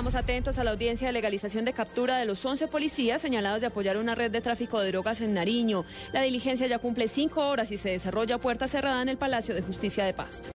Quedamos atentos a la audiencia de legalización de captura de los 11 policías señalados de apoyar una red de tráfico de drogas en Nariño. La diligencia ya cumple cinco horas y se desarrolla puerta cerrada en el Palacio de Justicia de Pasto.